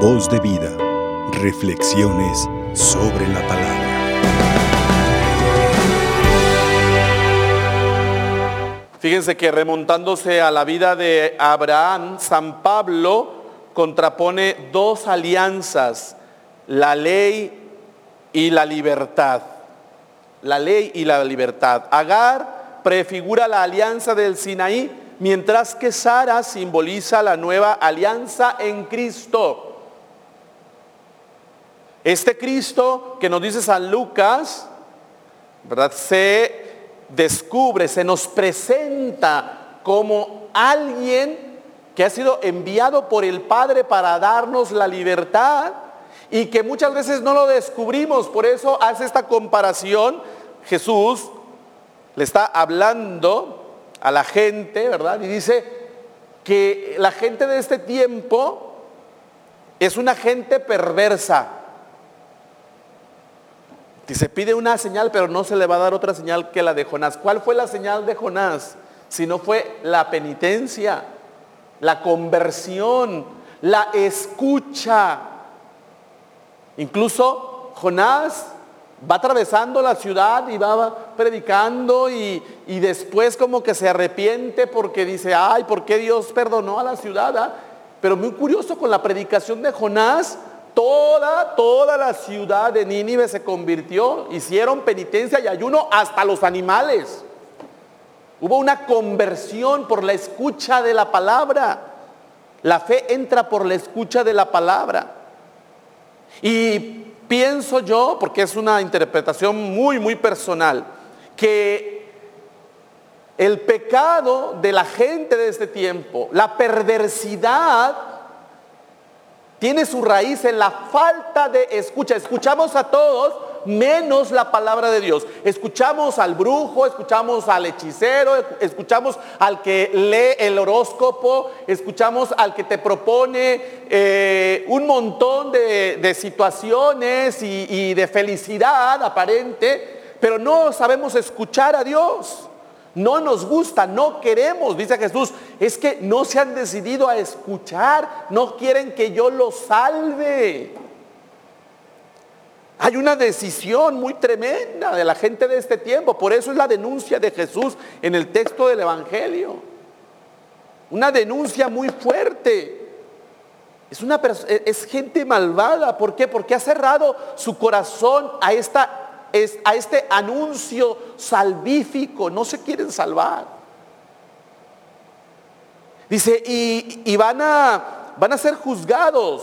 Voz de vida. Reflexiones sobre la palabra. Fíjense que remontándose a la vida de Abraham, San Pablo contrapone dos alianzas, la ley y la libertad. La ley y la libertad. Agar prefigura la alianza del Sinaí, mientras que Sara simboliza la nueva alianza en Cristo. Este Cristo que nos dice San Lucas, ¿verdad? Se descubre, se nos presenta como alguien que ha sido enviado por el Padre para darnos la libertad y que muchas veces no lo descubrimos. Por eso hace esta comparación. Jesús le está hablando a la gente, ¿verdad? Y dice que la gente de este tiempo es una gente perversa. Dice, pide una señal, pero no se le va a dar otra señal que la de Jonás. ¿Cuál fue la señal de Jonás? Si no fue la penitencia, la conversión, la escucha. Incluso Jonás va atravesando la ciudad y va predicando y, y, después como que se arrepiente porque dice, ay, ¿por qué Dios perdonó a la ciudad? Ah?". Pero muy curioso con la predicación de Jonás, toda, toda la ciudad de Nínive se convirtió, hicieron penitencia y ayuno hasta los animales. Hubo una conversión por la escucha de la palabra. La fe entra por la escucha de la palabra. Y pienso yo, porque es una interpretación muy, muy personal, que el pecado de la gente de este tiempo, la perversidad, tiene su raíz en la falta de escucha. Escuchamos a todos menos la palabra de Dios. Escuchamos al brujo, escuchamos al hechicero, escuchamos al que lee el horóscopo, escuchamos al que te propone eh, un montón de, situaciones y, y de felicidad aparente, pero no sabemos escuchar a Dios no nos gusta, no queremos, dice Jesús, es que no se han decidido a escuchar, no quieren que yo los salve. Hay una decisión muy tremenda de la gente de este tiempo, por eso es la denuncia de Jesús en el texto del Evangelio. Una denuncia muy fuerte. Es, una es gente malvada, ¿por qué? Porque ha cerrado su corazón a esta a este anuncio salvífico, no se quieren salvar. Dice, y, van, a, van a ser juzgados.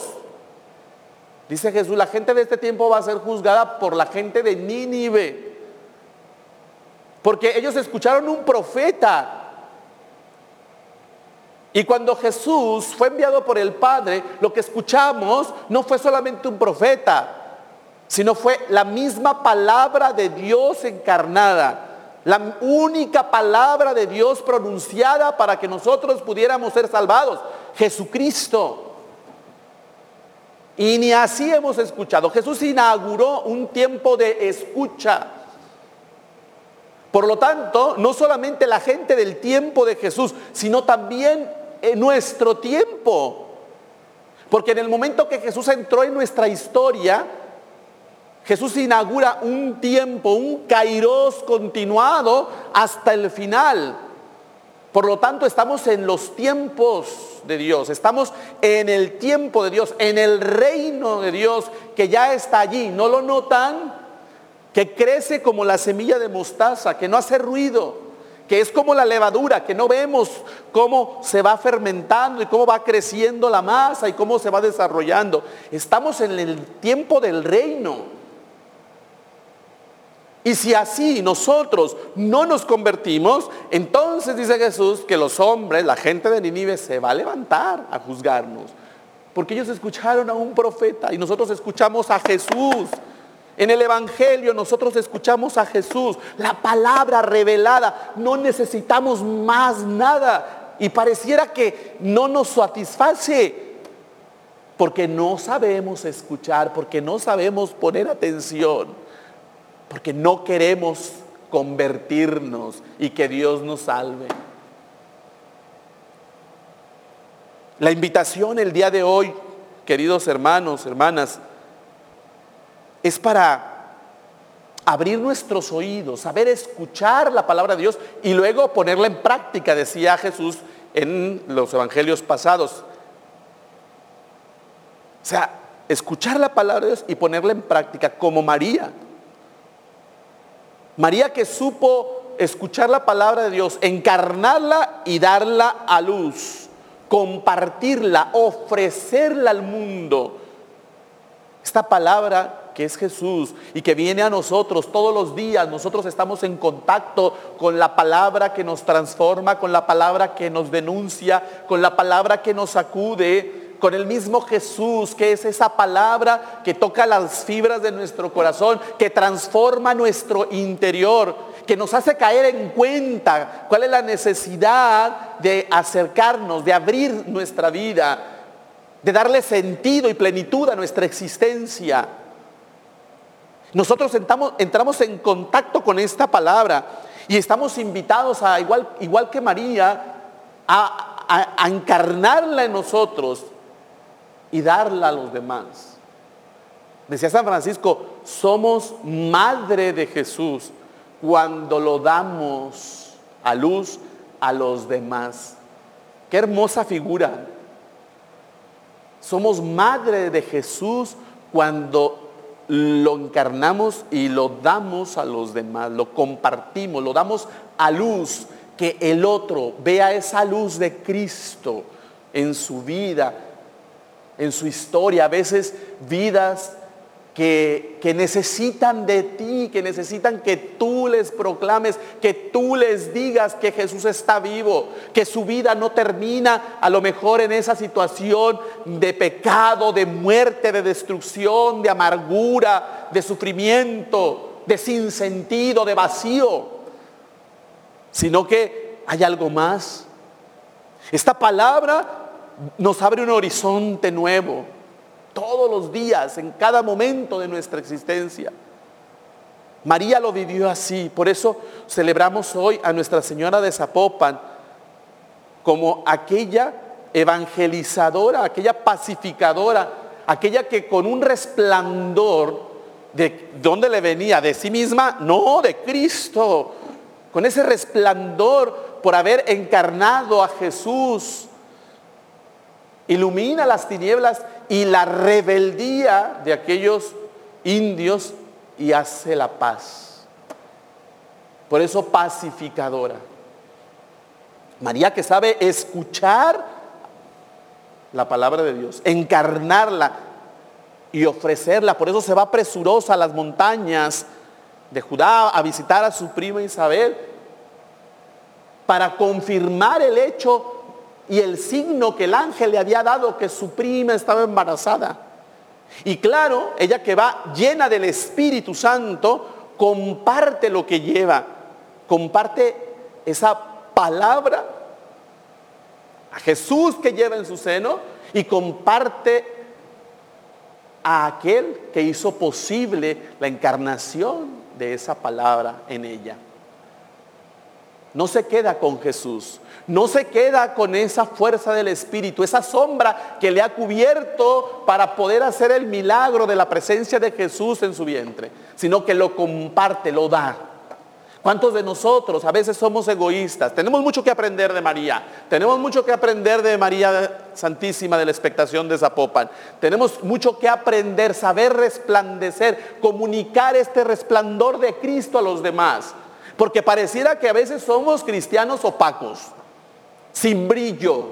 Dice Jesús, la gente de este tiempo va a ser juzgada por la gente de Nínive. Porque ellos escucharon un profeta. Y cuando Jesús fue enviado por el Padre, lo que escuchamos no fue solamente un profeta, sino fue la misma palabra de Dios encarnada, la única palabra de Dios pronunciada para que nosotros pudiéramos ser salvados, Jesucristo. Y ni así hemos escuchado. Jesús inauguró un tiempo de escucha. Por lo tanto, no solamente la gente del tiempo de Jesús, sino también en nuestro tiempo. Porque en el momento que Jesús entró en nuestra historia, Jesús inaugura un tiempo, un kairos continuado hasta el final. Por lo tanto, estamos en los tiempos de Dios, estamos en el tiempo de Dios, en el reino de Dios que ya está allí. ¿No lo notan? Que crece como la semilla de mostaza, que no hace ruido, que es como la levadura, que no vemos cómo se va fermentando y cómo va creciendo la masa y cómo se va desarrollando. Estamos en el tiempo del reino. Y si así nosotros no nos convertimos, entonces dice Jesús que los hombres, la gente de Ninive se va a levantar a juzgarnos. Porque ellos escucharon a un profeta y nosotros escuchamos a Jesús. En el Evangelio nosotros escuchamos a Jesús, la palabra revelada. No necesitamos más nada. Y pareciera que no nos satisface porque no sabemos escuchar, porque no sabemos poner atención porque no queremos convertirnos y que Dios nos salve. La invitación el día de hoy queridos hermanos, hermanas, es para abrir nuestros oídos, saber escuchar la palabra de Dios y luego ponerla en práctica, decía Jesús en los evangelios pasados. O sea, escuchar la palabra de Dios y ponerla en práctica, como María. María que supo escuchar la palabra de Dios, encarnarla y darla a luz, compartirla, ofrecerla al mundo. Esta palabra que es Jesús y que viene a nosotros todos los días. Nosotros estamos en contacto con la palabra que nos transforma, con la palabra que nos denuncia, con la palabra que nos acude, con el mismo Jesús, que es esa palabra que toca las fibras de nuestro corazón, que transforma nuestro interior, que nos hace caer en cuenta cuál es la necesidad de acercarnos, de abrir nuestra vida, de darle sentido y plenitud a nuestra existencia. Nosotros entramos, en contacto con esta palabra y estamos invitados a, igual, que María, a encarnarla en nosotros y darla a los demás. Decía San Francisco, somos madre de Jesús cuando lo damos a luz a los demás. Qué hermosa figura. Somos madre de Jesús cuando lo encarnamos y lo damos a los demás, lo compartimos, lo damos a luz, que el otro vea esa luz de Cristo en su vida, en su historia, a veces vidas que, necesitan de ti, que necesitan que tú les proclames, que tú les digas que Jesús está vivo, que su vida no termina a lo mejor en esa situación de pecado, de muerte, de destrucción, de amargura, de sufrimiento, de sinsentido, de vacío, sino que hay algo más. Esta palabra nos abre un horizonte nuevo todos los días, en cada momento de nuestra existencia. María lo vivió así, por eso celebramos hoy a Nuestra Señora de Zapopan como aquella evangelizadora, aquella pacificadora, aquella que con un resplandor, ¿de dónde le venía? ¿De sí misma? No, de Cristo. Con ese resplandor por haber encarnado a Jesús, ilumina las tinieblas y la rebeldía de aquellos indios y hace la paz. Por eso pacificadora. María que sabe escuchar la palabra de Dios, encarnarla y ofrecerla. Por eso se va presurosa a las montañas de Judá a visitar a su prima Isabel para confirmar el hecho y el signo que el ángel le había dado que su prima estaba embarazada. Y claro, ella que va llena del Espíritu Santo, comparte lo que lleva, comparte esa palabra a Jesús que lleva en su seno y comparte a aquel que hizo posible la encarnación de esa palabra en ella. No se queda con Jesús, no se queda con esa fuerza del Espíritu, esa sombra que le ha cubierto para poder hacer el milagro de la presencia de Jesús en su vientre, sino que lo comparte, lo da. ¿Cuántos de nosotros a veces somos egoístas? Tenemos mucho que aprender de María. Tenemos mucho que aprender de María Santísima de la expectación de Zapopan. Tenemos mucho que aprender, saber resplandecer, comunicar este resplandor de Cristo a los demás. Porque pareciera que a veces somos cristianos opacos sin brillo,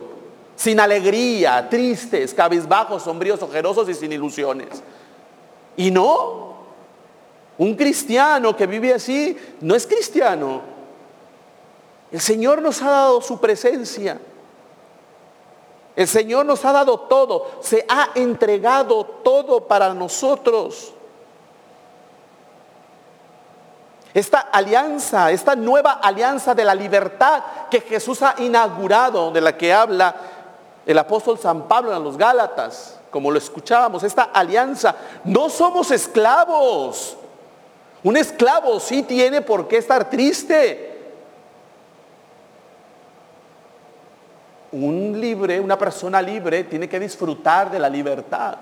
sin alegría, tristes, cabizbajos, sombríos, ojerosos y sin ilusiones. Y no, un cristiano que vive así no es cristiano. El Señor nos ha dado su presencia. El Señor nos ha dado todo. Se ha entregado todo para nosotros. Esta alianza, esta nueva alianza de la libertad que Jesús ha inaugurado, de la que habla el apóstol San Pablo en los Gálatas, como lo escuchábamos, esta alianza, no somos esclavos. Un esclavo sí tiene por qué estar triste. un libre, una persona libre, tiene que disfrutar de la libertad.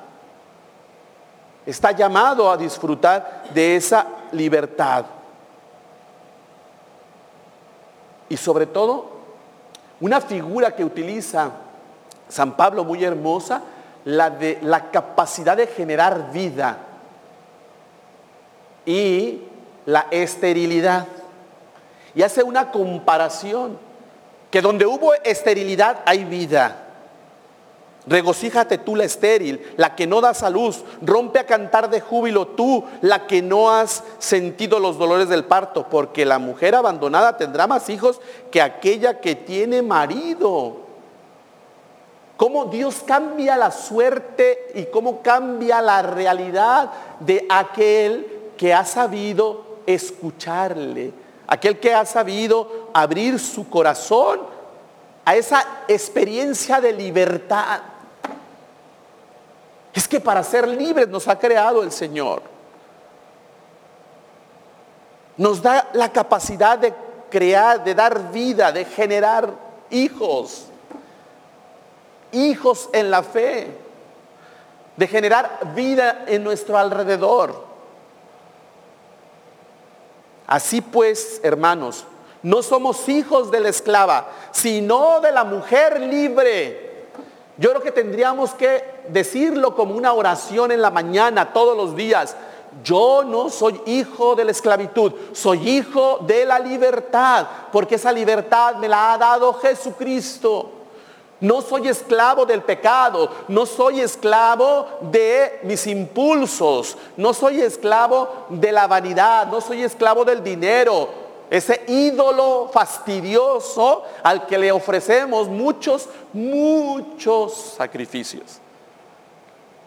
Está llamado a disfrutar de esa libertad. Y sobre todo, una figura que utiliza San Pablo muy hermosa, la de la capacidad de generar vida y la esterilidad. Y hace una comparación, que donde hubo esterilidad hay vida. Regocíjate tú la estéril, la que no da salud, rompe a cantar de júbilo tú, la que no has sentido los dolores del parto, porque la mujer abandonada tendrá más hijos que aquella que tiene marido. Cómo Dios cambia la suerte y cómo cambia la realidad de aquel que ha sabido escucharle, aquel que ha sabido abrir su corazón a esa experiencia de libertad. Es que para ser libres nos ha creado el Señor. Nos da la capacidad de crear, de dar vida, de generar hijos. Hijos en la fe. De generar vida en nuestro alrededor. Así pues, hermanos, no somos hijos de la esclava, sino de la mujer libre yo creo que tendríamos que decirlo como una oración en la mañana, todos los días. Yo no soy hijo de la esclavitud, soy hijo de la libertad, porque esa libertad me la ha dado Jesucristo. No soy esclavo del pecado, no soy esclavo de mis impulsos, no soy esclavo de la vanidad, no soy esclavo del dinero, ese ídolo fastidioso al que le ofrecemos muchos, muchos sacrificios.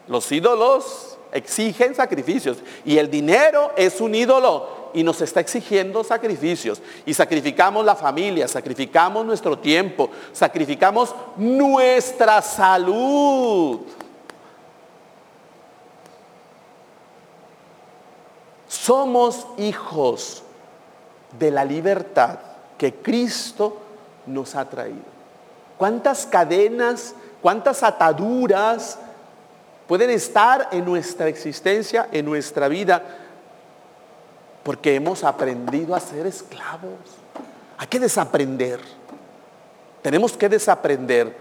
Los ídolos exigen sacrificios y el dinero es un ídolo y nos está exigiendo sacrificios. Y sacrificamos la familia, sacrificamos nuestro tiempo, sacrificamos nuestra salud. Somos hijos de la libertad que Cristo nos ha traído. ¿Cuántas cadenas, cuántas ataduras pueden estar en nuestra existencia, en nuestra vida? Porque hemos aprendido a ser esclavos. Hay que desaprender. Tenemos que desaprender.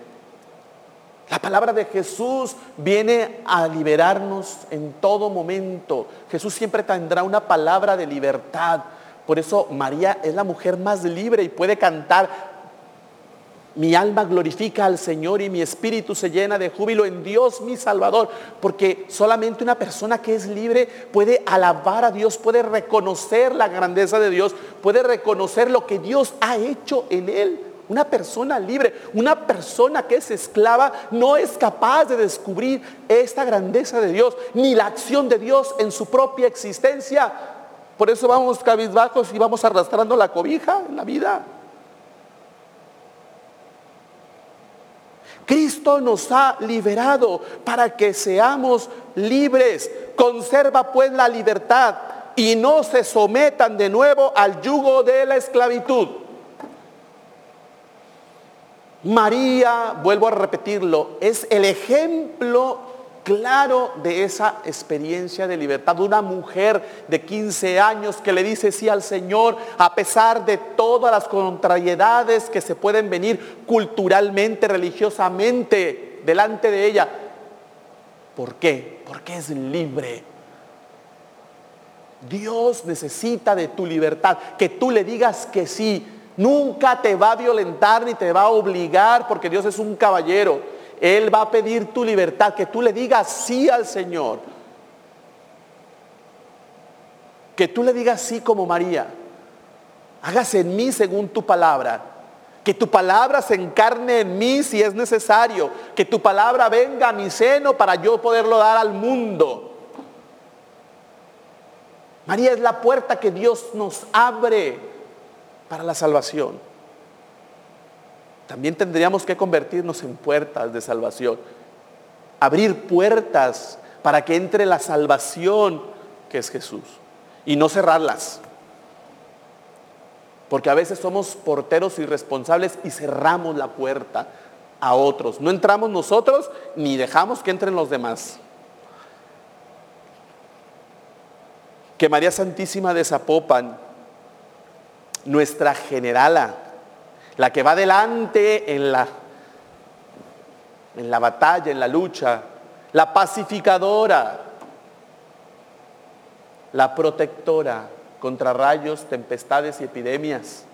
La palabra de Jesús viene a liberarnos en todo momento. Jesús siempre tendrá una palabra de libertad por eso María es la mujer más libre y puede cantar, mi alma glorifica al Señor y mi espíritu se llena de júbilo en Dios mi Salvador, porque solamente una persona que es libre puede alabar a Dios, puede reconocer la grandeza de Dios, puede reconocer lo que Dios ha hecho en él. Una persona libre, una persona que es esclava, no es capaz de descubrir esta grandeza de Dios, ni la acción de Dios en su propia existencia. Por eso vamos cabizbajos y vamos arrastrando la cobija en la vida. Cristo nos ha liberado para que seamos libres. Conserva pues la libertad y no se sometan de nuevo al yugo de la esclavitud. María, vuelvo a repetirlo, es el ejemplo claro de esa experiencia de libertad. Una mujer de 15 años que le dice sí al Señor a pesar de todas las contrariedades que se pueden venir culturalmente, religiosamente delante de ella. ¿Por qué? Porque es libre. Dios necesita de tu libertad, que tú le digas que sí. Nunca te va a violentar ni te va a obligar porque Dios es un caballero. Él va a pedir tu libertad, que tú le digas sí al Señor. Que tú le digas sí como María. Hágase en mí según tu palabra. Que tu palabra se encarne en mí si es necesario. Que tu palabra venga a mi seno para yo poderlo dar al mundo. María es la puerta que Dios nos abre para la salvación también tendríamos que convertirnos en puertas de salvación. Abrir puertas para que entre la salvación que es Jesús. Y no cerrarlas. Porque a veces somos porteros irresponsables y cerramos la puerta a otros. No entramos nosotros ni dejamos que entren los demás. Que María Santísima de Zapopan, nuestra generala, la que va adelante en la, en la batalla, en la lucha, la pacificadora, la protectora contra rayos, tempestades y epidemias.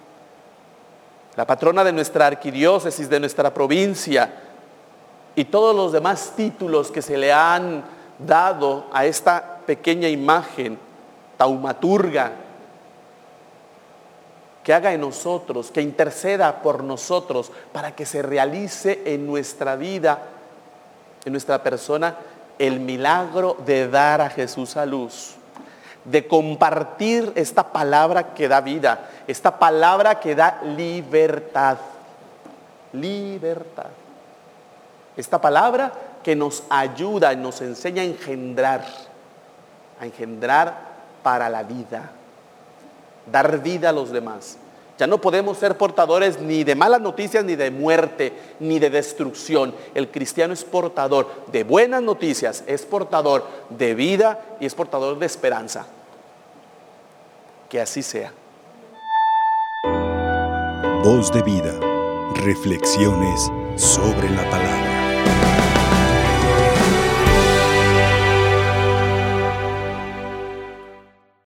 La patrona de nuestra arquidiócesis, de nuestra provincia, y todos los demás títulos que se le han dado a esta pequeña imagen taumaturga, que haga en nosotros, que interceda por nosotros para que se realice en nuestra vida, en nuestra persona, el milagro de dar a Jesús a luz de compartir esta palabra que da vida, esta palabra que da libertad. Libertad. Esta palabra que nos ayuda y nos enseña a engendrar, a engendrar para la vida, dar vida a los demás. Ya no podemos ser portadores ni de malas noticias, ni de muerte, ni de destrucción. El cristiano es portador de buenas noticias, es portador de vida y es portador de esperanza. Que así sea. Voz de vida. Reflexiones sobre la palabra.